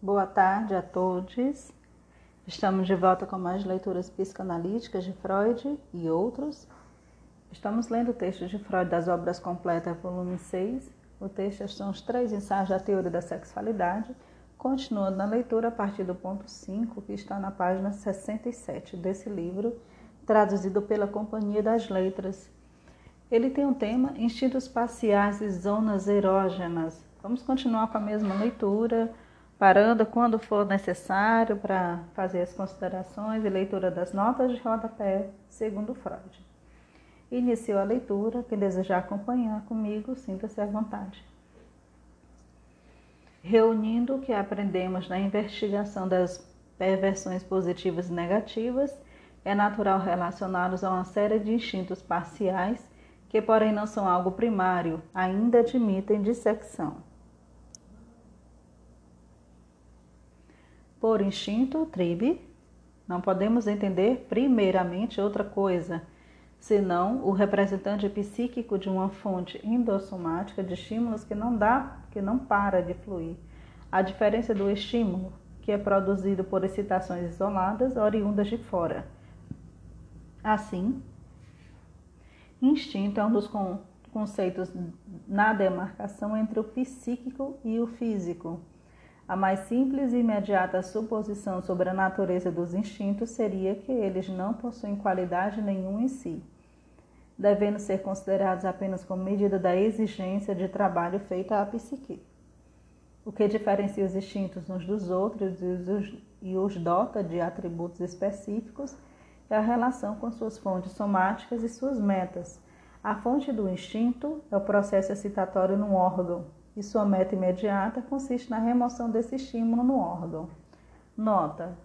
Boa tarde a todos. Estamos de volta com mais leituras psicanalíticas de Freud e outros. Estamos lendo o texto de Freud das Obras Completas, volume 6. O texto são os três ensaios da teoria da sexualidade, continuando na leitura a partir do ponto 5, que está na página 67 desse livro, traduzido pela Companhia das Letras. Ele tem um tema Instintos Parciais e Zonas Erógenas. Vamos continuar com a mesma leitura parando quando for necessário para fazer as considerações e leitura das notas de rodapé, segundo Freud. Iniciou a leitura, quem desejar acompanhar comigo, sinta-se à vontade. Reunindo o que aprendemos na investigação das perversões positivas e negativas, é natural relacioná-los a uma série de instintos parciais que, porém, não são algo primário, ainda admitem dissecção. Por instinto, tribe, não podemos entender primeiramente outra coisa, senão o representante psíquico de uma fonte endossomática de estímulos que não dá, que não para de fluir. A diferença do estímulo, que é produzido por excitações isoladas oriundas de fora. Assim, instinto é um dos conceitos na demarcação entre o psíquico e o físico. A mais simples e imediata suposição sobre a natureza dos instintos seria que eles não possuem qualidade nenhuma em si, devendo ser considerados apenas como medida da exigência de trabalho feita à psique. O que diferencia os instintos uns dos outros e os dota de atributos específicos é a relação com suas fontes somáticas e suas metas. A fonte do instinto é o processo excitatório num órgão, e sua meta imediata consiste na remoção desse estímulo no órgão. Nota: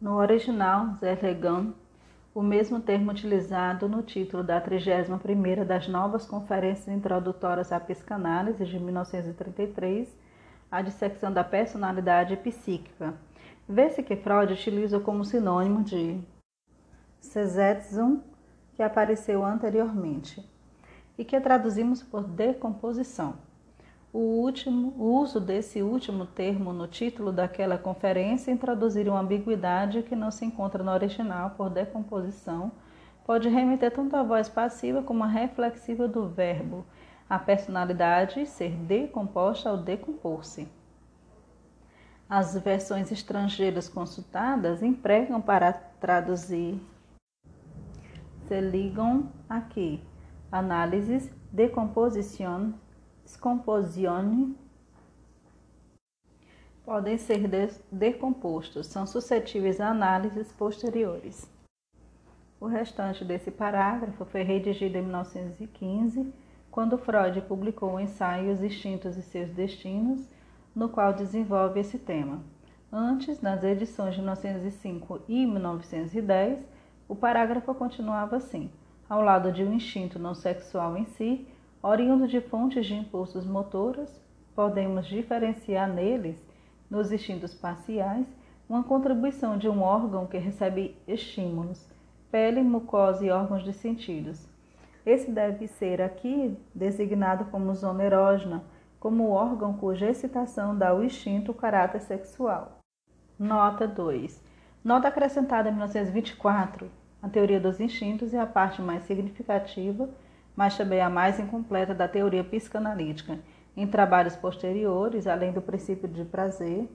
no original, Zerlegan, o mesmo termo utilizado no título da 31ª das Novas Conferências Introdutórias à Psicanálise de 1933, a dissecção da personalidade psíquica. Vê-se que Freud utiliza como sinônimo de Sesetzum, que apareceu anteriormente, e que traduzimos por decomposição. O, último, o uso desse último termo no título daquela conferência introduzir uma ambiguidade que não se encontra no original por decomposição, pode remeter tanto à voz passiva como à reflexiva do verbo, a personalidade ser decomposta ao decompor-se. As versões estrangeiras consultadas empregam para traduzir se ligam aqui. Análises, decomposição scomposione podem ser decompostos, são suscetíveis a análises posteriores. O restante desse parágrafo foi redigido em 1915, quando Freud publicou o ensaio Os Instintos e Seus Destinos, no qual desenvolve esse tema. Antes, nas edições de 1905 e 1910, o parágrafo continuava assim: ao lado de um instinto não sexual em si, Oriundo de fontes de impulsos motores, podemos diferenciar neles, nos instintos parciais, uma contribuição de um órgão que recebe estímulos, pele, mucosa e órgãos de sentidos. Esse deve ser aqui designado como zona erógena, como órgão cuja excitação dá ao instinto o caráter sexual. Nota 2. Nota acrescentada em 1924. A teoria dos instintos é a parte mais significativa mas também a mais incompleta da teoria psicanalítica. Em trabalhos posteriores, além do princípio de prazer,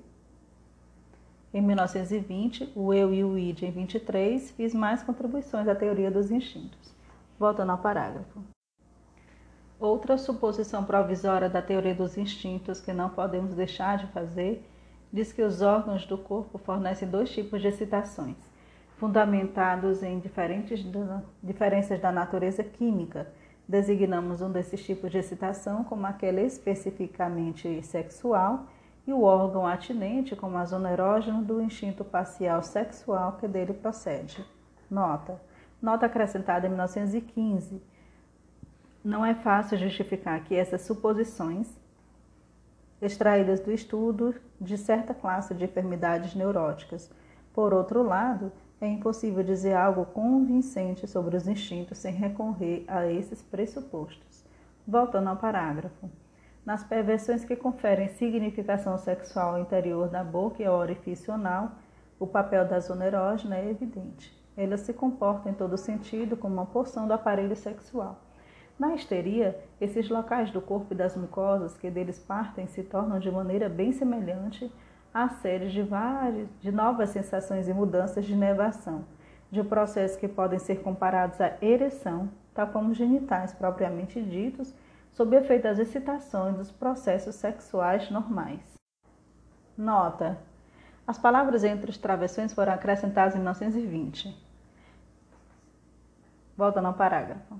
em 1920, o eu e o id em 23, fiz mais contribuições à teoria dos instintos. Voltando ao parágrafo. Outra suposição provisória da teoria dos instintos que não podemos deixar de fazer diz que os órgãos do corpo fornecem dois tipos de excitações, fundamentados em diferentes diferenças da natureza química, Designamos um desses tipos de excitação como aquele especificamente sexual e o órgão atinente como a zona erógena do instinto facial sexual que dele procede. Nota. Nota acrescentada em 1915. Não é fácil justificar que essas suposições, extraídas do estudo de certa classe de enfermidades neuróticas, por outro lado, é impossível dizer algo convincente sobre os instintos sem recorrer a esses pressupostos. Voltando ao parágrafo. Nas perversões que conferem significação sexual ao interior da boca e ao orifício anal, o papel da zona erógena é evidente. Ela se comporta em todo sentido como uma porção do aparelho sexual. Na histeria, esses locais do corpo e das mucosas que deles partem se tornam de maneira bem semelhante a séries de várias, de novas sensações e mudanças de nervação, de processos que podem ser comparados à ereção, tal como genitais propriamente ditos, sob efeito das excitações dos processos sexuais normais. Nota: as palavras entre os travessões foram acrescentadas em 1920. Volta no parágrafo.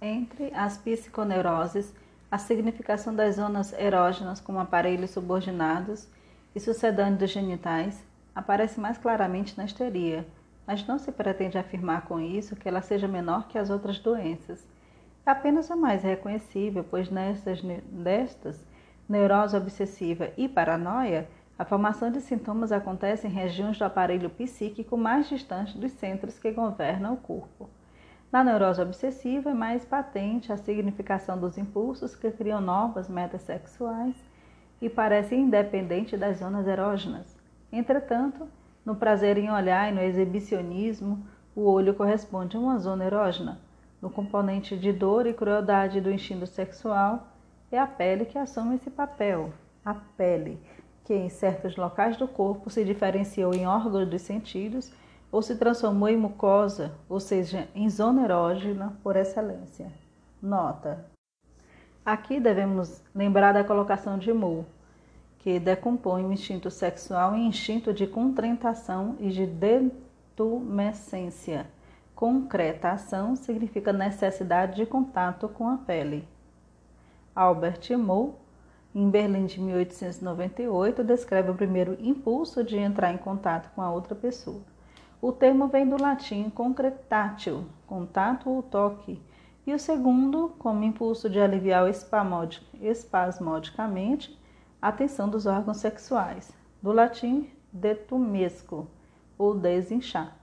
Entre as psiconeuroses, a significação das zonas erógenas como aparelhos subordinados e sucedâneos dos genitais aparece mais claramente na histeria, mas não se pretende afirmar com isso que ela seja menor que as outras doenças. É apenas a mais reconhecível, pois nestas, destas, neurose obsessiva e paranoia, a formação de sintomas acontece em regiões do aparelho psíquico mais distantes dos centros que governam o corpo. Na neurose obsessiva é mais patente a significação dos impulsos que criam novas metas sexuais e parece independente das zonas erógenas. Entretanto, no prazer em olhar e no exibicionismo, o olho corresponde a uma zona erógena. No componente de dor e crueldade do instinto sexual, é a pele que assume esse papel. A pele que em certos locais do corpo se diferenciou em órgãos dos sentidos ou se transformou em mucosa, ou seja, em zona erógena por excelência. Nota: Aqui devemos lembrar da colocação de Moore, que decompõe o instinto sexual em instinto de contrentação e de detumescência. Concreta ação significa necessidade de contato com a pele. Albert Moore em Berlim de 1898, descreve o primeiro impulso de entrar em contato com a outra pessoa. O termo vem do latim concretatio, contato ou toque, e o segundo, como impulso de aliviar espasmodicamente a tensão dos órgãos sexuais, do latim detumesco, ou desinchar.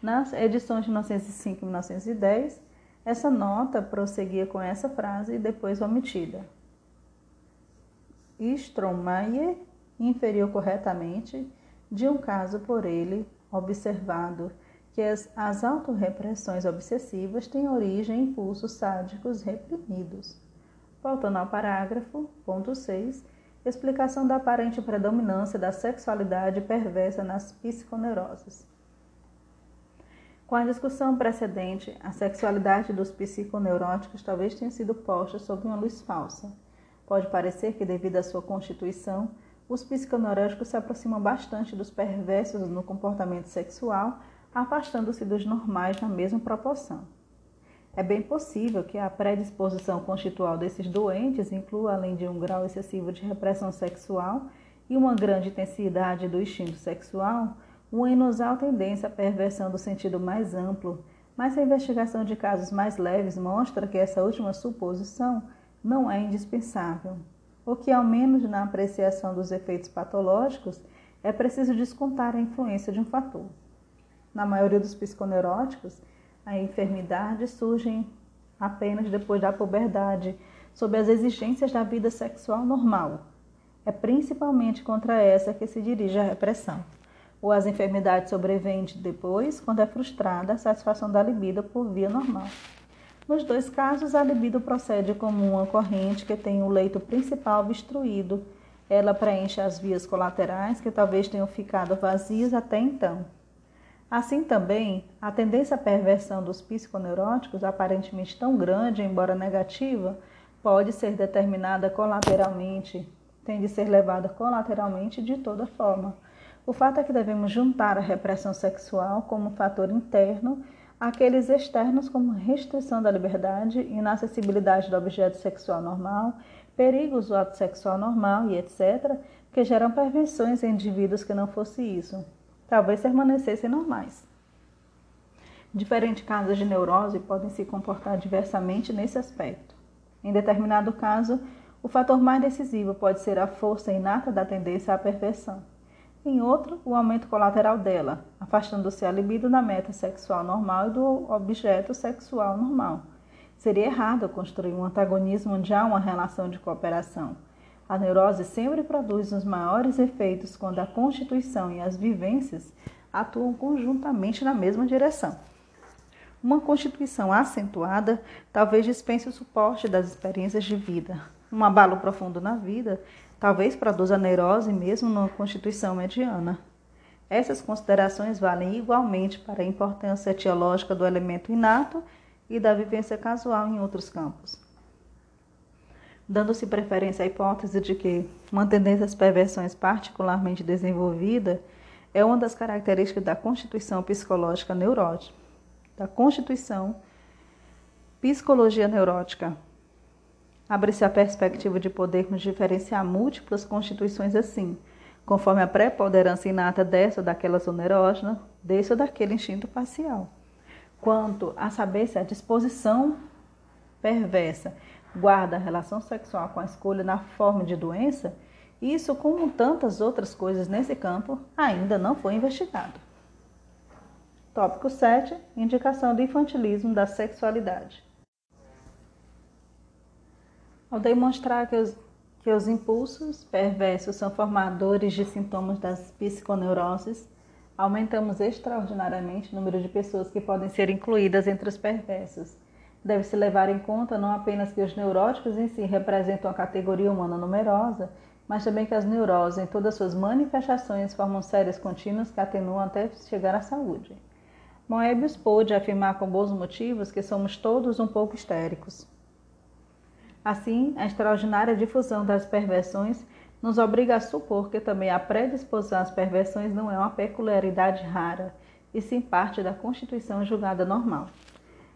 Nas edições de 1905 e 1910, essa nota prosseguia com essa frase e depois omitida. Stromayer inferiu corretamente de um caso por ele observado que as, as autorrepressões obsessivas têm origem em impulsos sádicos reprimidos. Voltando ao parágrafo, ponto 6, explicação da aparente predominância da sexualidade perversa nas psiconeuroses. Com a discussão precedente, a sexualidade dos psiconeuróticos talvez tenha sido posta sob uma luz falsa. Pode parecer que, devido à sua constituição, os psiconeuróticos se aproximam bastante dos perversos no comportamento sexual, afastando-se dos normais na mesma proporção. É bem possível que a predisposição constitucional desses doentes inclua, além de um grau excessivo de repressão sexual e uma grande intensidade do instinto sexual, uma inusual tendência à perversão do sentido mais amplo, mas a investigação de casos mais leves mostra que essa última suposição não é indispensável. O que, ao menos na apreciação dos efeitos patológicos, é preciso descontar a influência de um fator. Na maioria dos psiconeuróticos, a enfermidade surge apenas depois da puberdade, sob as exigências da vida sexual normal. É principalmente contra essa que se dirige a repressão. Ou as enfermidades sobrevêm depois, quando é frustrada a satisfação da libido por via normal. Nos dois casos, a libido procede como uma corrente que tem o leito principal obstruído. Ela preenche as vias colaterais que talvez tenham ficado vazias até então. Assim também, a tendência à perversão dos psiconeuróticos, aparentemente tão grande, embora negativa, pode ser determinada colateralmente, tem de ser levada colateralmente de toda forma. O fato é que devemos juntar a repressão sexual como fator interno aqueles externos como restrição da liberdade, inacessibilidade do objeto sexual normal, perigos do ato sexual normal e etc., que geram perversões em indivíduos que não fosse isso, talvez permanecessem normais. Diferentes casos de neurose podem se comportar diversamente nesse aspecto. Em determinado caso, o fator mais decisivo pode ser a força inata da tendência à perversão em outro, o aumento colateral dela, afastando-se a libido da meta sexual normal e do objeto sexual normal. Seria errado construir um antagonismo onde há uma relação de cooperação. A neurose sempre produz os maiores efeitos quando a constituição e as vivências atuam conjuntamente na mesma direção. Uma constituição acentuada talvez dispense o suporte das experiências de vida. Um abalo profundo na vida talvez produza neurose mesmo numa constituição mediana. Essas considerações valem igualmente para a importância etiológica do elemento inato e da vivência casual em outros campos. Dando-se preferência à hipótese de que uma tendência às perversões particularmente desenvolvida é uma das características da constituição psicológica neurótica, da constituição psicologia neurótica. Abre-se a perspectiva de podermos diferenciar múltiplas constituições assim, conforme a preponderância inata dessa ou daquela zona erógena, desse ou daquele instinto parcial. Quanto a saber se a disposição perversa guarda a relação sexual com a escolha na forma de doença, isso, como tantas outras coisas nesse campo, ainda não foi investigado. Tópico 7. Indicação do infantilismo da sexualidade. Ao demonstrar que os, que os impulsos perversos são formadores de sintomas das psiconeuroses, aumentamos extraordinariamente o número de pessoas que podem ser incluídas entre os perversos. Deve-se levar em conta não apenas que os neuróticos em si representam a categoria humana numerosa, mas também que as neuroses, em todas suas manifestações, formam séries contínuas que atenuam até chegar à saúde. Moebius pôde afirmar com bons motivos que somos todos um pouco histéricos. Assim, a extraordinária difusão das perversões nos obriga a supor que também a predisposição às perversões não é uma peculiaridade rara, e sim parte da constituição julgada normal.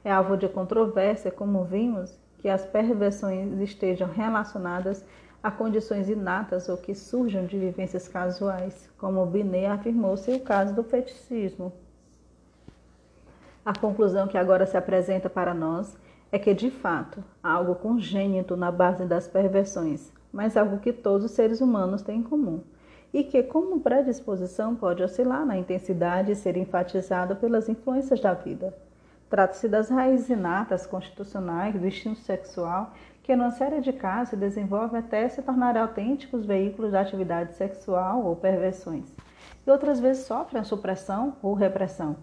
É alvo de controvérsia, como vimos, que as perversões estejam relacionadas a condições inatas ou que surjam de vivências casuais, como Binet afirmou ser o caso do feticismo. A conclusão que agora se apresenta para nós é que, de fato, há algo congênito na base das perversões, mas algo que todos os seres humanos têm em comum, e que, como predisposição, pode oscilar na intensidade e ser enfatizado pelas influências da vida. Trata-se das raízes inatas constitucionais do instinto sexual que numa série de casos se desenvolvem até se tornar autênticos veículos de atividade sexual ou perversões, e outras vezes sofrem supressão ou repressão,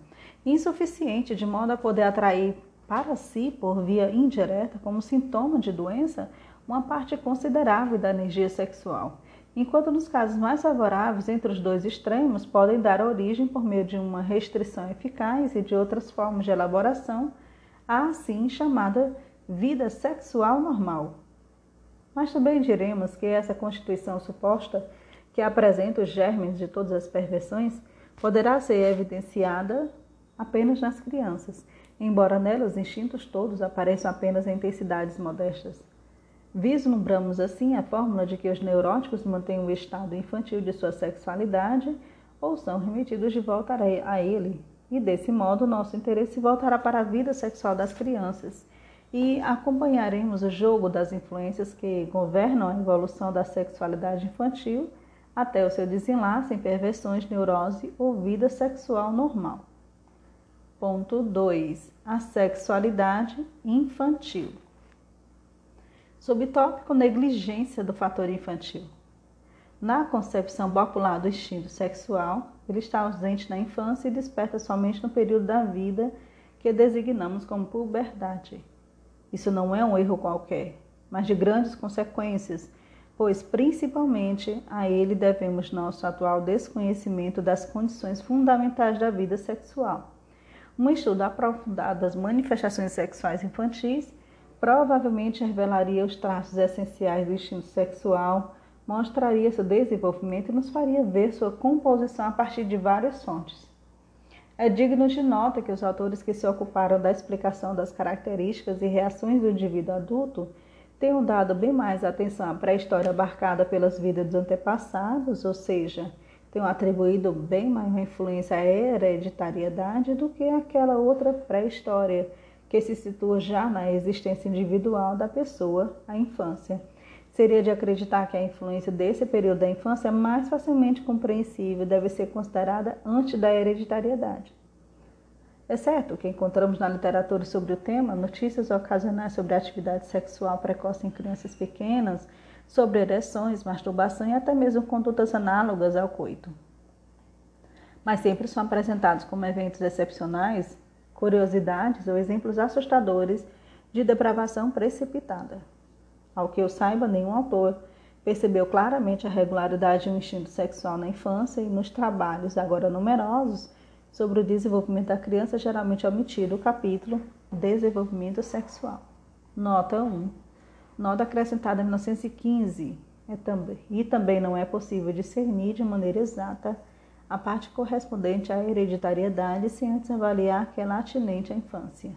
insuficiente de modo a poder atrair para si, por via indireta, como sintoma de doença, uma parte considerável da energia sexual, enquanto nos casos mais favoráveis entre os dois extremos podem dar origem, por meio de uma restrição eficaz e de outras formas de elaboração, à assim chamada vida sexual normal. Mas também diremos que essa constituição suposta, que apresenta os germes de todas as perversões, poderá ser evidenciada apenas nas crianças, embora nelas os instintos todos apareçam apenas em intensidades modestas. Vislumbramos assim a fórmula de que os neuróticos mantêm o estado infantil de sua sexualidade ou são remetidos de volta a ele, e desse modo nosso interesse voltará para a vida sexual das crianças e acompanharemos o jogo das influências que governam a evolução da sexualidade infantil até o seu desenlace em perversões, neurose ou vida sexual normal. Ponto 2. A sexualidade infantil. Subtópico negligência do fator infantil. Na concepção popular do instinto sexual, ele está ausente na infância e desperta somente no período da vida que designamos como puberdade. Isso não é um erro qualquer, mas de grandes consequências, pois principalmente a ele devemos nosso atual desconhecimento das condições fundamentais da vida sexual. Um estudo aprofundado das manifestações sexuais infantis provavelmente revelaria os traços essenciais do instinto sexual, mostraria seu desenvolvimento e nos faria ver sua composição a partir de várias fontes. É digno de nota que os autores que se ocuparam da explicação das características e reações do indivíduo adulto tenham dado bem mais atenção à pré-história abarcada pelas vidas dos antepassados, ou seja, tenham atribuído bem maior influência à hereditariedade do que aquela outra pré-história que se situa já na existência individual da pessoa, a infância seria de acreditar que a influência desse período da infância é mais facilmente compreensível e deve ser considerada antes da hereditariedade. É certo que encontramos na literatura sobre o tema notícias ocasionais sobre atividade sexual precoce em crianças pequenas, sobre ereções, masturbação e até mesmo condutas análogas ao coito. Mas sempre são apresentados como eventos excepcionais, curiosidades ou exemplos assustadores de depravação precipitada. Ao que eu saiba, nenhum autor percebeu claramente a regularidade de um instinto sexual na infância e nos trabalhos, agora numerosos, sobre o desenvolvimento da criança, geralmente omitido o capítulo Desenvolvimento Sexual. Nota 1. Nota acrescentada em 1915. É também, e também não é possível discernir de maneira exata a parte correspondente à hereditariedade sem antes avaliar que é atinente à infância.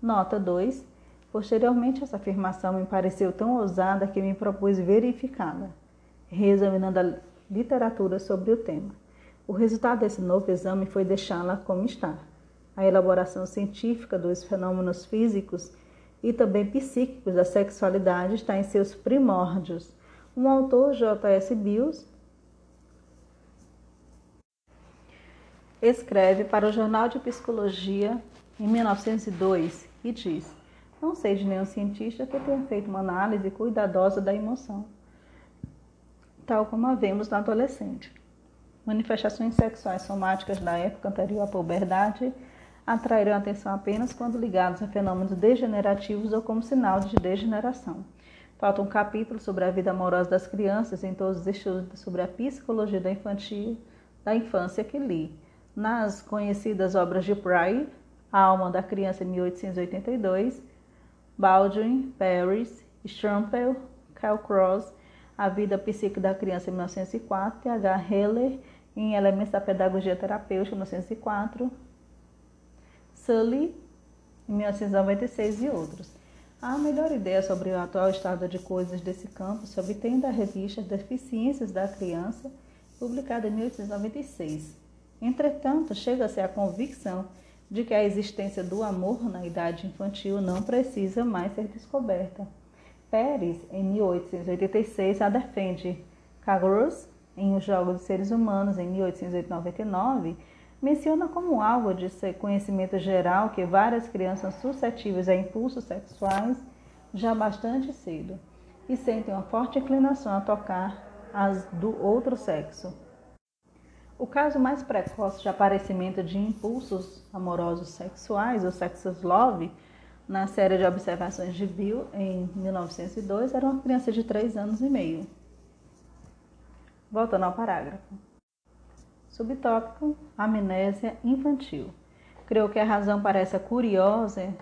Nota 2. Posteriormente, essa afirmação me pareceu tão ousada que me propus verificá-la, reexaminando a literatura sobre o tema. O resultado desse novo exame foi deixá-la como está. A elaboração científica dos fenômenos físicos e também psíquicos da sexualidade está em seus primórdios. Um autor, J.S. Bills, escreve para o Jornal de Psicologia em 1902 e diz: não sei de nenhum cientista que tenha feito uma análise cuidadosa da emoção, tal como a vemos na adolescente. Manifestações sexuais somáticas da época anterior à puberdade atraíram atenção apenas quando ligados a fenômenos degenerativos ou como sinal de degeneração. Falta um capítulo sobre a vida amorosa das crianças em todos os estudos sobre a psicologia da, infantil, da infância que li. Nas conhecidas obras de Pride, A Alma da Criança, em 1882, Baldwin, Paris, Strampel, Calcross, A Vida Psíquica da Criança, em 1904, T.H. Heller, em Elementos da Pedagogia Terapêutica, 1904, Sully, em 1996 e outros. A melhor ideia sobre o atual estado de coisas desse campo se obtém da revista Deficiências da Criança, publicada em 1896. Entretanto, chega-se à convicção de que a existência do amor na idade infantil não precisa mais ser descoberta. Pérez, em 1886, a defende. Cagros, em Os Jogos dos Seres Humanos, em 1899, menciona como algo de conhecimento geral que várias crianças suscetíveis a impulsos sexuais já bastante cedo e sentem uma forte inclinação a tocar as do outro sexo. O caso mais precoce de aparecimento de impulsos amorosos sexuais, o sexus love, na série de observações de Bill em 1902, era uma criança de 3 anos e meio. Voltando ao parágrafo. Subtópico: amnésia infantil. Creio que a razão para essa curiosa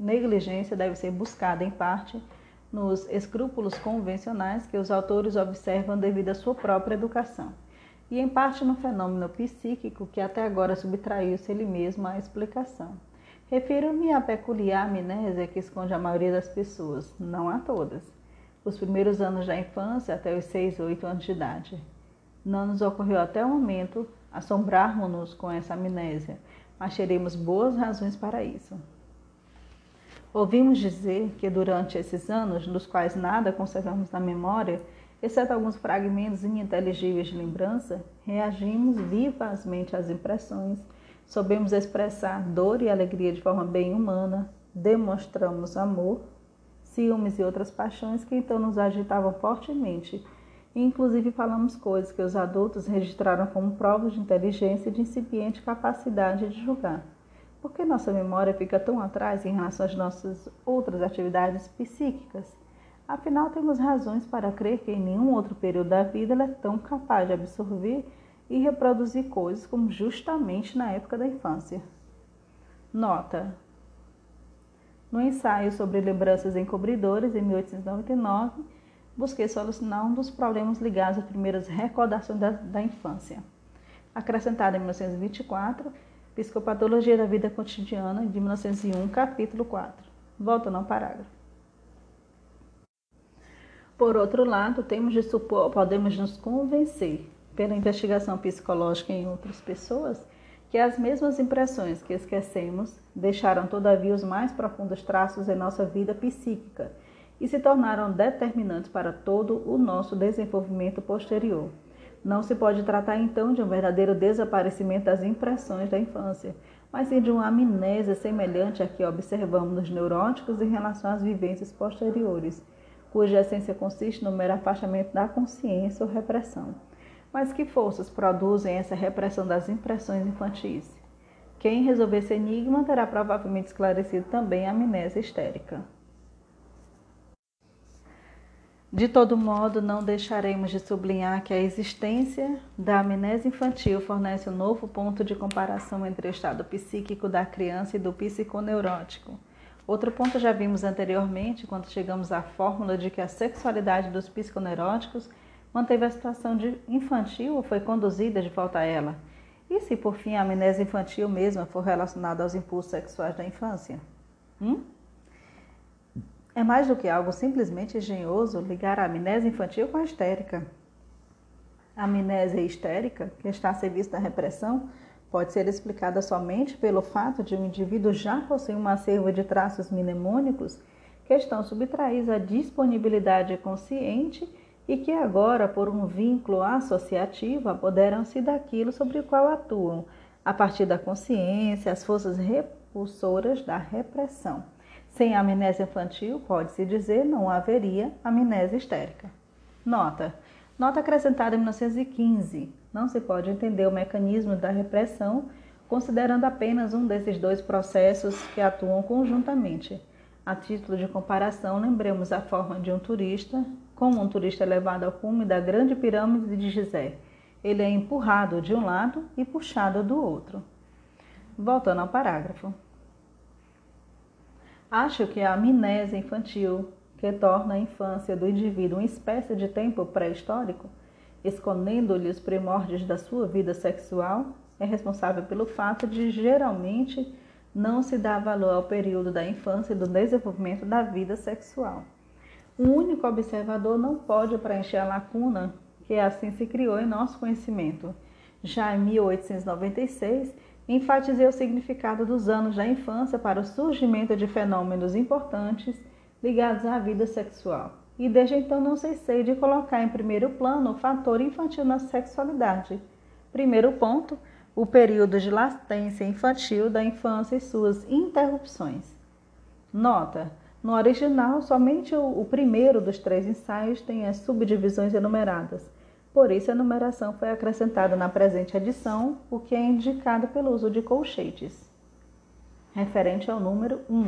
negligência deve ser buscada, em parte, nos escrúpulos convencionais que os autores observam devido à sua própria educação e em parte no fenômeno psíquico que até agora subtraiu-se ele mesmo à explicação. Refiro-me à peculiar amnésia que esconde a maioria das pessoas, não a todas. Os primeiros anos da infância até os 6 ou 8 anos de idade. Não nos ocorreu até o momento assombrarmos-nos com essa amnésia, mas teremos boas razões para isso. Ouvimos dizer que durante esses anos, dos quais nada conservamos na memória, exceto alguns fragmentos ininteligíveis de lembrança, reagimos vivazmente às impressões, soubemos expressar dor e alegria de forma bem humana, demonstramos amor, ciúmes e outras paixões que então nos agitavam fortemente. Inclusive falamos coisas que os adultos registraram como provas de inteligência e de incipiente capacidade de julgar. Por que nossa memória fica tão atrás em relação às nossas outras atividades psíquicas? Afinal, temos razões para crer que em nenhum outro período da vida ela é tão capaz de absorver e reproduzir coisas como justamente na época da infância. Nota: No ensaio sobre lembranças encobridoras, em 1899, busquei solucionar um dos problemas ligados às primeiras recordações da, da infância. Acrescentada em 1924, Psicopatologia da Vida Cotidiana, de 1901, capítulo 4. Volta no parágrafo. Por outro lado, temos de supor, podemos nos convencer, pela investigação psicológica em outras pessoas, que as mesmas impressões que esquecemos deixaram, todavia, os mais profundos traços em nossa vida psíquica e se tornaram determinantes para todo o nosso desenvolvimento posterior. Não se pode tratar então de um verdadeiro desaparecimento das impressões da infância, mas sim de uma amnésia semelhante à que observamos nos neuróticos em relação às vivências posteriores, cuja essência consiste no mero afastamento da consciência ou repressão. Mas que forças produzem essa repressão das impressões infantis? Quem resolver esse enigma terá provavelmente esclarecido também a amnésia histérica. De todo modo, não deixaremos de sublinhar que a existência da amnésia infantil fornece um novo ponto de comparação entre o estado psíquico da criança e do psiconeurótico. Outro ponto já vimos anteriormente, quando chegamos à fórmula de que a sexualidade dos psiconeuróticos manteve a situação infantil ou foi conduzida de volta a ela. E se, por fim, a amnésia infantil mesma for relacionada aos impulsos sexuais da infância? Hum? É mais do que algo simplesmente engenhoso ligar a amnésia infantil com a histérica. A amnésia histérica, que está a serviço da repressão, pode ser explicada somente pelo fato de um indivíduo já possuir uma acervo de traços mnemônicos que estão subtraídos à disponibilidade consciente e que agora, por um vínculo associativo, apoderam-se daquilo sobre o qual atuam, a partir da consciência, as forças repulsoras da repressão. Sem amnésia infantil, pode-se dizer, não haveria amnésia histérica. Nota. Nota acrescentada em 1915. Não se pode entender o mecanismo da repressão considerando apenas um desses dois processos que atuam conjuntamente. A título de comparação, lembremos a forma de um turista, como um turista levado ao cume da grande pirâmide de Gizé. Ele é empurrado de um lado e puxado do outro. Voltando ao parágrafo. Acho que a amnésia infantil, que torna a infância do indivíduo uma espécie de tempo pré-histórico, escondendo-lhe os primórdios da sua vida sexual, é responsável pelo fato de geralmente não se dar valor ao período da infância e do desenvolvimento da vida sexual. Um único observador não pode preencher a lacuna que assim se criou em nosso conhecimento. Já em 1896, enfatizei o significado dos anos da infância para o surgimento de fenômenos importantes ligados à vida sexual. E desde então não cessei de colocar em primeiro plano o fator infantil na sexualidade. Primeiro ponto, o período de latência infantil da infância e suas interrupções. Nota: no original, somente o, primeiro dos três ensaios tem as subdivisões enumeradas. Por isso, a numeração foi acrescentada na presente edição, o que é indicado pelo uso de colchetes, referente ao número 1.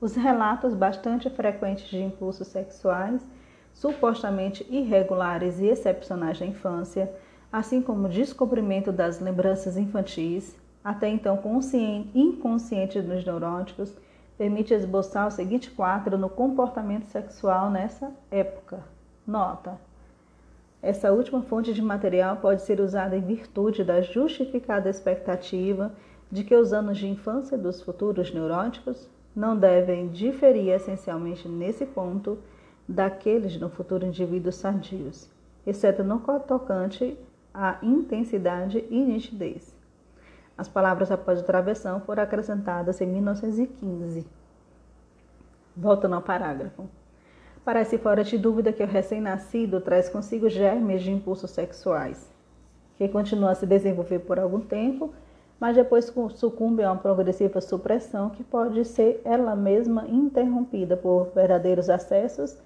Os relatos bastante frequentes de impulsos sexuais, supostamente irregulares e excepcionais da infância, assim como o descobrimento das lembranças infantis, até então inconscientes nos neuróticos, permite esboçar o seguinte quadro no comportamento sexual nessa época. Nota: essa última fonte de material pode ser usada em virtude da justificada expectativa de que os anos de infância dos futuros neuróticos não devem diferir essencialmente nesse ponto daqueles no futuro indivíduos sadios, exceto no tocante à intensidade e nitidez. As palavras após o travessão foram acrescentadas em 1915. Voltando ao parágrafo. Parece fora de dúvida que o recém-nascido traz consigo germes de impulsos sexuais, que continuam a se desenvolver por algum tempo, mas depois sucumbem a uma progressiva supressão que pode ser ela mesma interrompida por verdadeiros acessos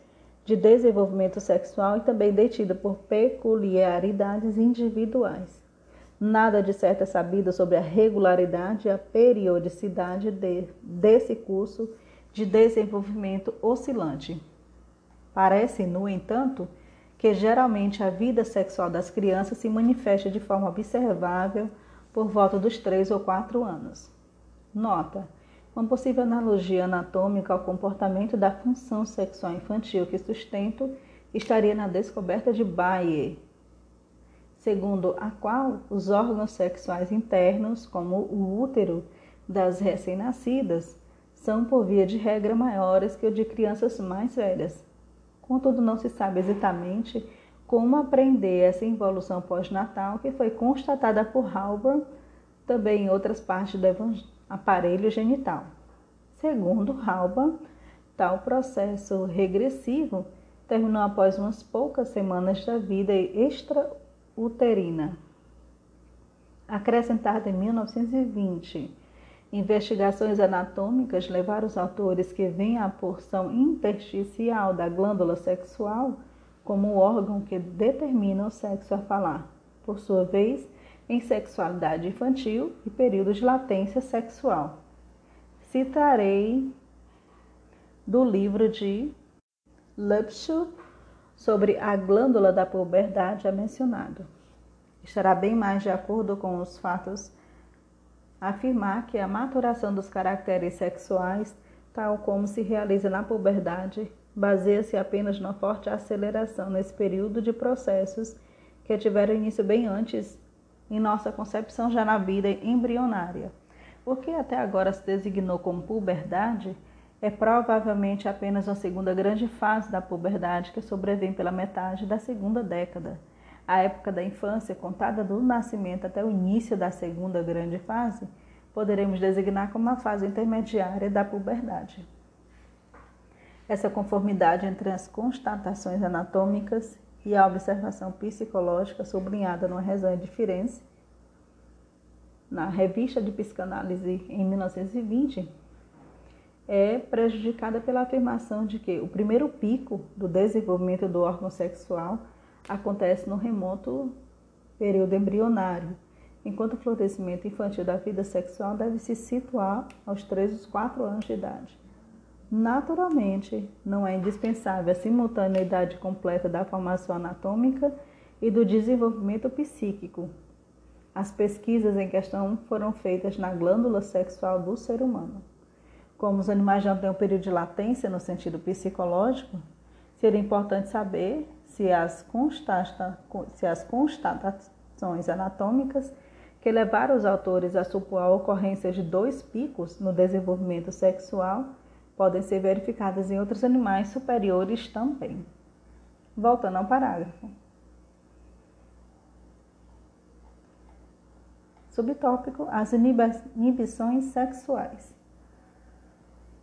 de desenvolvimento sexual e também detida por peculiaridades individuais. Nada de certo é sabido sobre a regularidade e a periodicidade de, desse curso de desenvolvimento oscilante. Parece, no entanto, que geralmente a vida sexual das crianças se manifesta de forma observável por volta dos 3 ou 4 anos. Nota: uma possível analogia anatômica ao comportamento da função sexual infantil que sustento estaria na descoberta de Bayer, segundo a qual os órgãos sexuais internos, como o útero das recém-nascidas, são por via de regra maiores que o de crianças mais velhas, Contudo, não se sabe exatamente como aprender essa involução pós-natal que foi constatada por Halburn também em outras partes do aparelho genital. Segundo Halburn, tal processo regressivo terminou após umas poucas semanas da vida extrauterina. acrescentada em 1920. Investigações anatômicas levaram os autores que veem a porção intersticial da glândula sexual como o órgão que determina o sexo a falar. Por sua vez, em sexualidade infantil e período de latência sexual. Citarei do livro de Lupschul sobre a glândula da puberdade é mencionado. Estará bem mais de acordo com os fatos afirmar que a maturação dos caracteres sexuais, tal como se realiza na puberdade, baseia-se apenas na forte aceleração nesse período de processos que tiveram início bem antes em nossa concepção já na vida embrionária. O que até agora se designou como puberdade é provavelmente apenas a segunda grande fase da puberdade que sobrevém pela metade da segunda década. A época da infância, contada do nascimento até o início da segunda grande fase, poderemos designar como a fase intermediária da puberdade. Essa conformidade entre as constatações anatômicas e a observação psicológica sublinhada no Resenha de Firenze, na Revista de Psicanálise em 1920, é prejudicada pela afirmação de que o primeiro pico do desenvolvimento do órgão sexual acontece no remoto período embrionário, enquanto o florescimento infantil da vida sexual deve se situar aos 3 ou 4 anos de idade. Naturalmente, não é indispensável a simultaneidade completa da formação anatômica e do desenvolvimento psíquico. As pesquisas em questão foram feitas na glândula sexual do ser humano. Como os animais já têm um período de latência no sentido psicológico, seria importante saber se as, constata, se as constatações anatômicas que levaram os autores a supor a ocorrência de dois picos no desenvolvimento sexual podem ser verificadas em outros animais superiores também. Voltando ao parágrafo. Subtópico: As inibições sexuais.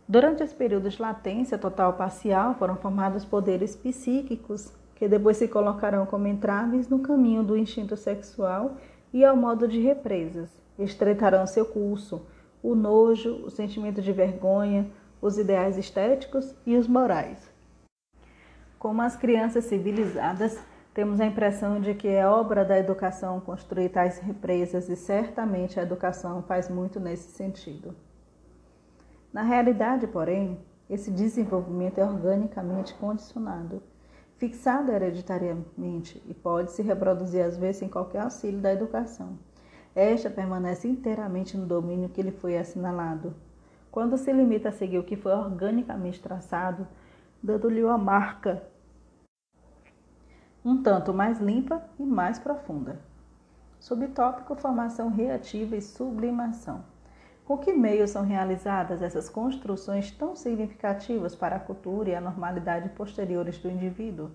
Durante esse período de latência total parcial foram formados poderes psíquicos que depois se colocarão como entraves no caminho do instinto sexual e ao modo de represas. Estreitarão seu curso o nojo, o sentimento de vergonha, os ideais estéticos e os morais. Como as crianças civilizadas, temos a impressão de que é obra da educação construir tais represas e certamente a educação faz muito nesse sentido. Na realidade, porém, esse desenvolvimento é organicamente condicionado, fixado hereditariamente e pode se reproduzir às vezes sem qualquer auxílio da educação. Esta permanece inteiramente no domínio que lhe foi assinalado, quando se limita a seguir o que foi organicamente traçado, dando-lhe uma marca um tanto mais limpa e mais profunda. Subtópico Formação reativa e sublimação. Com que meios são realizadas essas construções tão significativas para a cultura e a normalidade posteriores do indivíduo?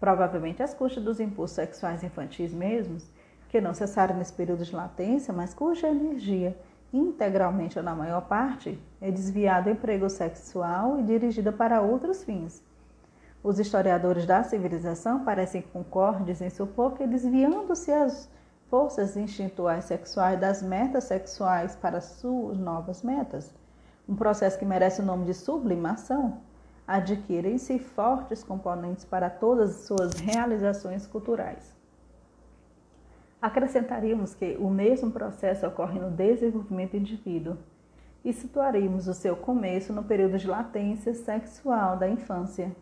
Provavelmente às custas dos impulsos sexuais infantis mesmos, que não cessaram nesse período de latência, mas cuja energia integralmente ou na maior parte, é desviada do emprego sexual e dirigida para outros fins. Os historiadores da civilização parecem concordes em supor que, desviando-se as forças instintuais sexuais das metas sexuais para suas novas metas, um processo que merece o nome de sublimação, adquirem-se fortes componentes para todas as suas realizações culturais. Acrescentaríamos que o mesmo processo ocorre no desenvolvimento do indivíduo e situaríamos o seu começo no período de latência sexual da infância.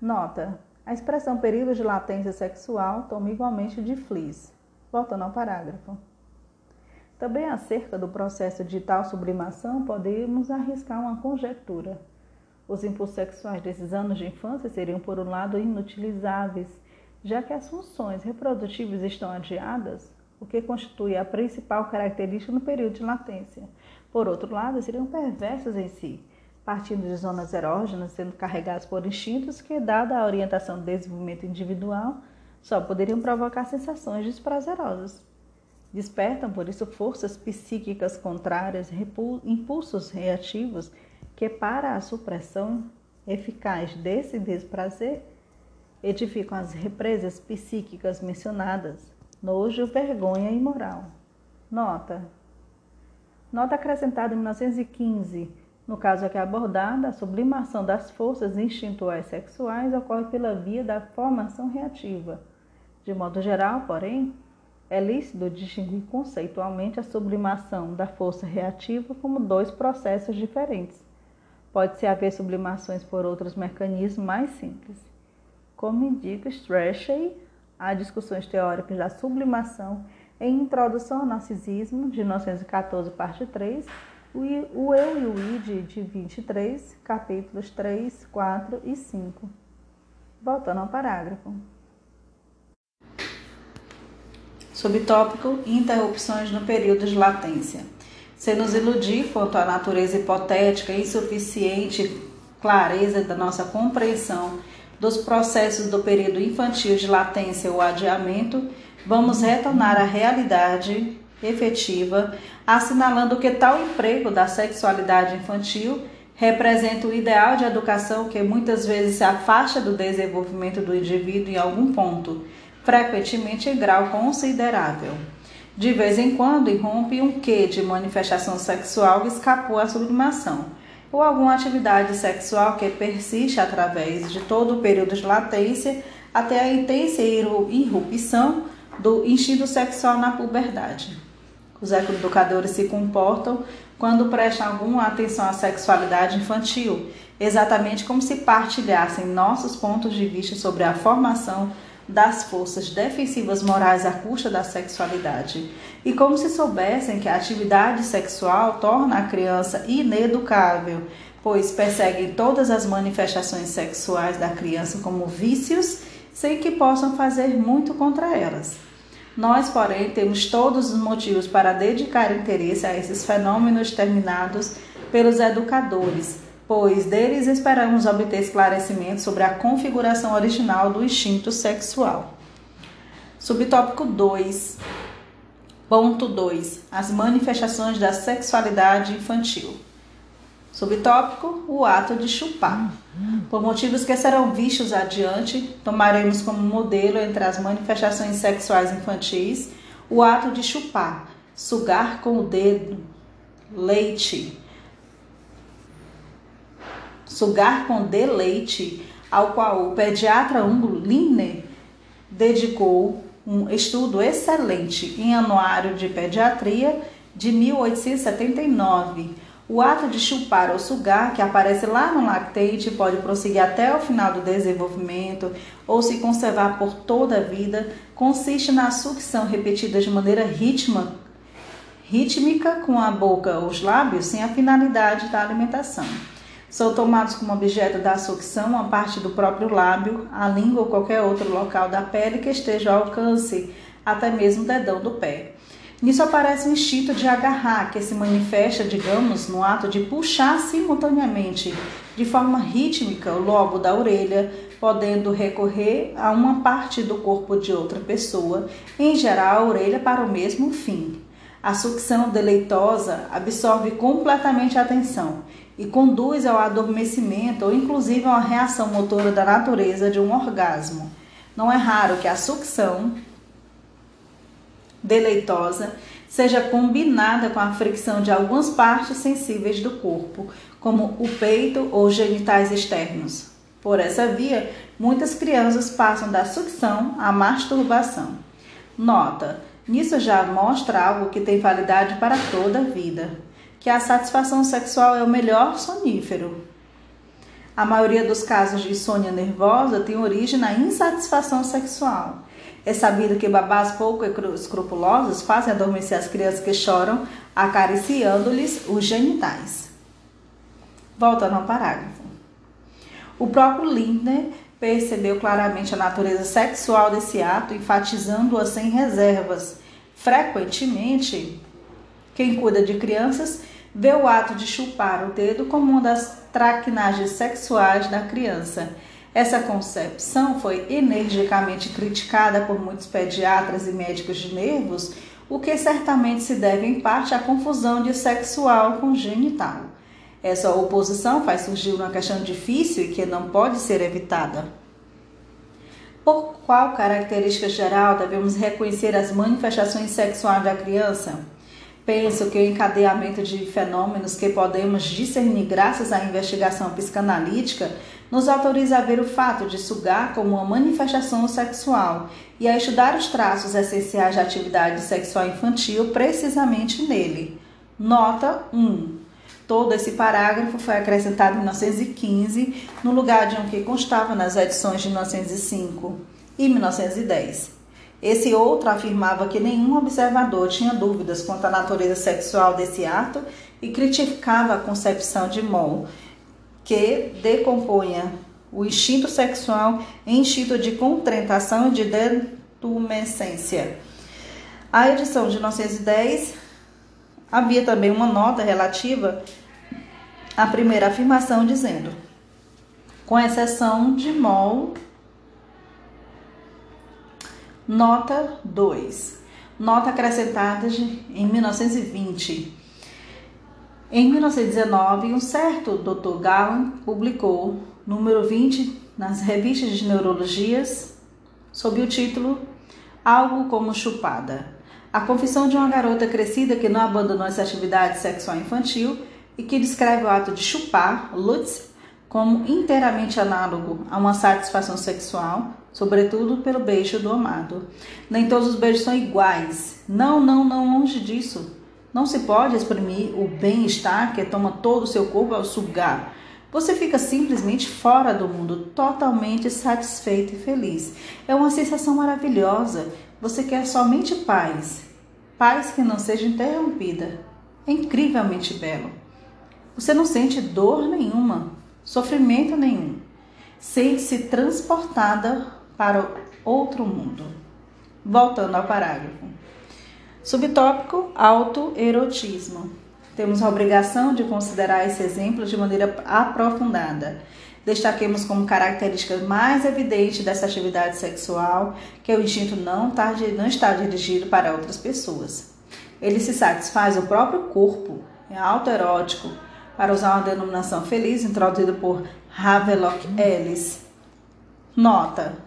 Nota: a expressão período de latência sexual toma igualmente de flis. Voltando ao parágrafo. Também acerca do processo de tal sublimação, podemos arriscar uma conjectura. Os impulsos sexuais desses anos de infância seriam, por um lado, inutilizáveis já que as funções reprodutivas estão adiadas, o que constitui a principal característica no período de latência. Por outro lado, seriam perversos em si, partindo de zonas erógenas, sendo carregados por instintos que, dada a orientação do desenvolvimento individual, só poderiam provocar sensações desprazerosas. Despertam, por isso, forças psíquicas contrárias, impulsos reativos que, para a supressão eficaz desse desprazer, edificam as represas psíquicas mencionadas, nojo, vergonha e moral. Nota. Nota acrescentada em 1915. No caso aqui abordado, a sublimação das forças instintuais sexuais ocorre pela via da formação reativa. De modo geral, porém, é lícito distinguir conceitualmente a sublimação da força reativa como dois processos diferentes. Pode-se haver sublimações por outros mecanismos mais simples. Como indica Strachey, há discussões teóricas da sublimação em Introdução ao Narcisismo, de 1914, parte 3, o Eu e o Id, de 23, capítulos 3, 4 e 5. Voltando ao parágrafo. Subtópico: Interrupções no período de latência. Se nos iludir quanto à natureza hipotética e insuficiente clareza da nossa compreensão dos processos do período infantil de latência ou adiamento, vamos retornar à realidade efetiva, assinalando que tal emprego da sexualidade infantil representa o ideal de educação que muitas vezes se afasta do desenvolvimento do indivíduo em algum ponto, frequentemente em grau considerável. De vez em quando irrompe um quê de manifestação sexual que escapou à sublimação ou alguma atividade sexual que persiste através de todo o período de latência até a intensa irrupção do instinto sexual na puberdade. Os educadores se comportam quando prestam alguma atenção à sexualidade infantil, exatamente como se partilhassem nossos pontos de vista sobre a formação das forças defensivas morais à custa da sexualidade, e como se soubessem que a atividade sexual torna a criança ineducável, pois perseguem todas as manifestações sexuais da criança como vícios, sem que possam fazer muito contra elas. Nós, porém, temos todos os motivos para dedicar interesse a esses fenômenos terminados pelos educadores pois deles esperamos obter esclarecimento sobre a configuração original do instinto sexual. Subtópico 2. Ponto 2. As manifestações da sexualidade infantil. Subtópico: o ato de chupar. Por motivos que serão vistos adiante, tomaremos como modelo entre as manifestações sexuais infantis o ato de chupar, sugar com o dedo, leite, sugar com deleite, ao qual o pediatra Hugo Lindner dedicou um estudo excelente em Anuário de Pediatria de 1879. O ato de chupar ou sugar, que aparece lá no lactente, pode prosseguir até o final do desenvolvimento ou se conservar por toda a vida, consiste na sucção repetida de maneira rítmica, rítmica com a boca ou os lábios, sem a finalidade da alimentação. São tomados como objeto da sucção a parte do próprio lábio, a língua ou qualquer outro local da pele que esteja ao alcance, até mesmo o dedão do pé. Nisso aparece o instinto de agarrar, que se manifesta, digamos, no ato de puxar simultaneamente, de forma rítmica, o lobo da orelha, podendo recorrer a uma parte do corpo de outra pessoa, em geral a orelha para o mesmo fim. A sucção deleitosa absorve completamente a atenção e conduz ao adormecimento ou inclusive a uma reação motora da natureza de um orgasmo. Não é raro que a sucção deleitosa seja combinada com a fricção de algumas partes sensíveis do corpo, como o peito ou genitais externos. Por essa via, muitas crianças passam da sucção à masturbação. Nota: nisso já mostra algo que tem validade para toda a vida que a satisfação sexual é o melhor sonífero. A maioria dos casos de insônia nervosa tem origem na insatisfação sexual. É sabido que babás pouco escrupulosos fazem adormecer as crianças que choram, acariciando-lhes os genitais. Voltando ao parágrafo. O próprio Lindner percebeu claramente a natureza sexual desse ato, enfatizando-a sem reservas. Frequentemente, quem cuida de crianças vê o ato de chupar o dedo como uma das traquinagens sexuais da criança. Essa concepção foi energicamente criticada por muitos pediatras e médicos de nervos, o que certamente se deve em parte à confusão de sexual com genital. Essa oposição faz surgir uma questão difícil e que não pode ser evitada. Por qual característica geral devemos reconhecer as manifestações sexuais da criança? Penso que o encadeamento de fenômenos que podemos discernir graças à investigação psicanalítica nos autoriza a ver o fato de sugar como uma manifestação sexual e a estudar os traços essenciais da atividade sexual infantil precisamente nele. Nota 1. Todo esse parágrafo foi acrescentado em 1915, no lugar de um que constava nas edições de 1905 e 1910. Esse outro afirmava que nenhum observador tinha dúvidas quanto à natureza sexual desse ato e criticava a concepção de Moll, que decompunha o instinto sexual em instinto de contentação e de detumescência. A edição de 1910 havia também uma nota relativa à primeira afirmação, dizendo: com exceção de Moll Nota 2. Nota acrescentada em 1920. Em 1919, um certo Dr. Gowan publicou número 20 nas revistas de neurologias sob o título Algo como chupada. A confissão de uma garota crescida que não abandonou essa atividade sexual infantil e que descreve o ato de chupar, Lutz, como inteiramente análogo a uma satisfação sexual sobretudo pelo beijo do amado. Nem todos os beijos são iguais. Não, não, não, longe disso. Não se pode exprimir o bem-estar que toma todo o seu corpo ao sugar. Você fica simplesmente fora do mundo, totalmente satisfeito e feliz. É uma sensação maravilhosa. Você quer somente paz. Paz que não seja interrompida. É incrivelmente belo. Você não sente dor nenhuma, sofrimento nenhum. Sente-se transportada para outro mundo. Voltando ao parágrafo. Subtópico: autoerotismo. Temos a obrigação de considerar esse exemplo de maneira aprofundada. Destaquemos como característica mais evidente dessa atividade sexual que o instinto não, tá, não está dirigido para outras pessoas. Ele se satisfaz o próprio corpo, é autoerótico, para usar uma denominação feliz introduzida por Havelock Ellis. Nota: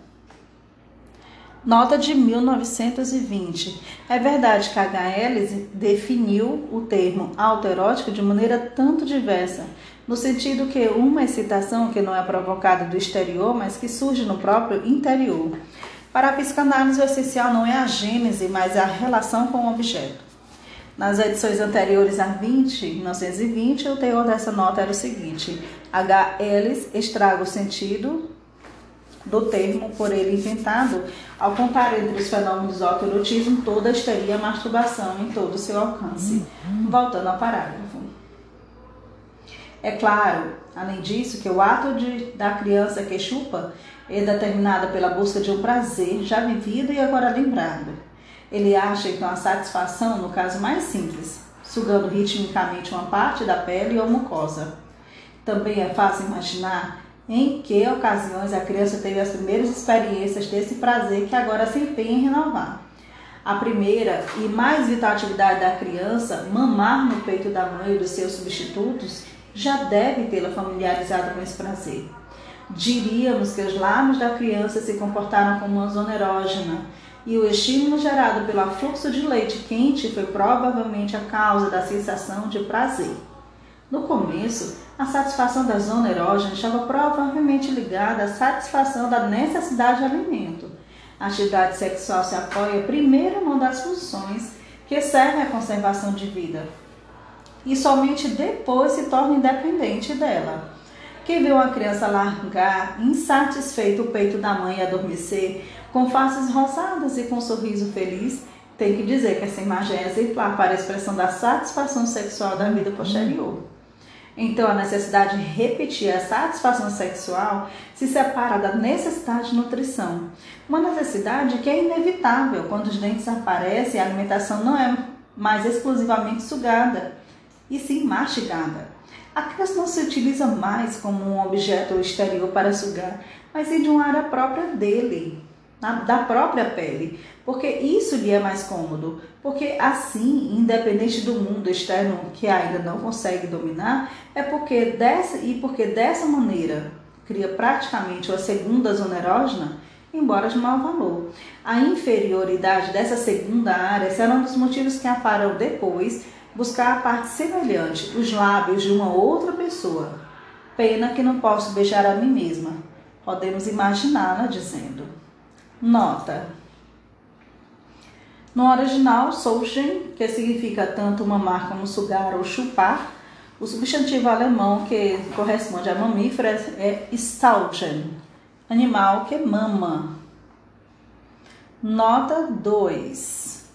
Nota de 1920. É verdade que H. Ellis definiu o termo autoerótico de maneira tanto diversa, no sentido que uma excitação que não é provocada do exterior, mas que surge no próprio interior. Para a psicanálise, o essencial não é a gênese, mas a relação com o objeto. Nas edições anteriores a 20, 1920, o teor dessa nota era o seguinte: H. Estraga o sentido do termo por ele inventado, ao contar entre os fenômenos do autoerotismo, toda estaria a masturbação em todo o seu alcance. Voltando ao parágrafo. É claro, além disso, que o ato de, da criança que chupa é determinado pela busca de um prazer já vivido e agora lembrado. Ele acha então a satisfação no caso mais simples, sugando ritmicamente uma parte da pele ou mucosa. Também é fácil imaginar em que ocasiões a criança teve as primeiras experiências desse prazer que agora se empenha em renovar. A primeira e mais vital atividade da criança, mamar no peito da mãe ou dos seus substitutos, já deve tê-la familiarizado com esse prazer. Diríamos que os lábios da criança se comportaram como uma zona erógena e o estímulo gerado pelo afluxo de leite quente foi provavelmente a causa da sensação de prazer. No começo, a satisfação da zona erógena estava provavelmente ligada à satisfação da necessidade de alimento. A atividade sexual se apoia primeiro numa das funções que servem à conservação de vida e somente depois se torna independente dela. Quem viu uma criança largar insatisfeito o peito da mãe e adormecer, com faces rosadas e com um sorriso feliz, tem que dizer que essa imagem é exemplar para a expressão da satisfação sexual da vida posterior. Então, a necessidade de repetir a satisfação sexual se separa da necessidade de nutrição. Uma necessidade que é inevitável quando os dentes aparecem, a alimentação não é mais exclusivamente sugada, e sim mastigada. A criança não se utiliza mais como um objeto exterior para sugar, mas sim de uma área própria dele, da própria pele, porque isso lhe é mais cômodo, porque assim, independente do mundo externo que ainda não consegue dominar, é porque dessa e porque dessa maneira cria praticamente uma segunda zona erógena, embora de mau valor. A inferioridade dessa segunda área será um dos motivos que a farão depois buscar a parte semelhante, os lábios de uma outra pessoa. Pena que não posso beijar a mim mesma. Podemos imaginá-la dizendo. Nota. No original, Solchen, que significa tanto mamar como sugar ou chupar, o substantivo alemão que corresponde a mamífero é Stauchen, animal que mama. Nota 2.